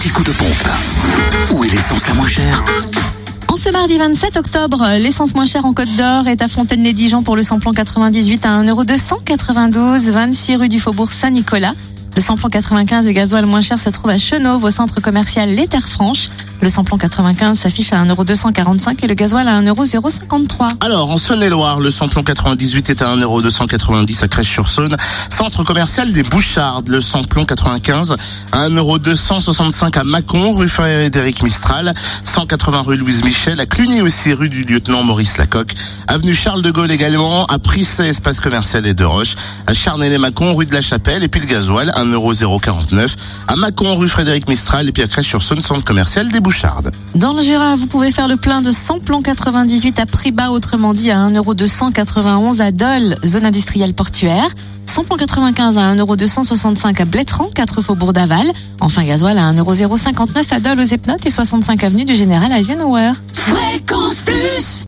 petit coup de pompe. Où est l'essence la moins chère En ce mardi 27 octobre, l'essence moins chère en Côte d'Or est à Fontaine-les-Dijon pour le samplon 98 à 1,292€, 26 rue du Faubourg Saint-Nicolas. Le samplon 95 et gasoil moins cher se trouve à Chenauve au centre commercial Les Terres Franches. Le samplon 95 s'affiche à 1,245€ et le gasoil à 1,053€. Alors, en Saône-et-Loire, le samplon 98 est à 1,290€ à Crèche-sur-Saône. Centre commercial des Bouchardes, le samplon 95 à 1,265€ à Mâcon, rue Frédéric Mistral, 180 rue Louise Michel, à Cluny aussi, rue du lieutenant Maurice Lacocque, avenue Charles de Gaulle également, à Prissé, espace commercial et de Roche, à Charnay-les-Mâcon, rue de la Chapelle, et puis le gasoil, 1,049€, à Mâcon, rue Frédéric Mistral, et puis à Crèche-sur-Saône, centre commercial des Bouchardes. Dans le Jura, vous pouvez faire le plein de samplon 98 à prix bas, autrement dit à 1,291€ à Dole, zone industrielle portuaire. Samplon 95 à 1,265€ à Blétran, 4 faubourg d'Aval. Enfin, gasoil à 1,059€ à Dole aux Epnotes et 65 avenue du Général Eisenhower. Fréquence Plus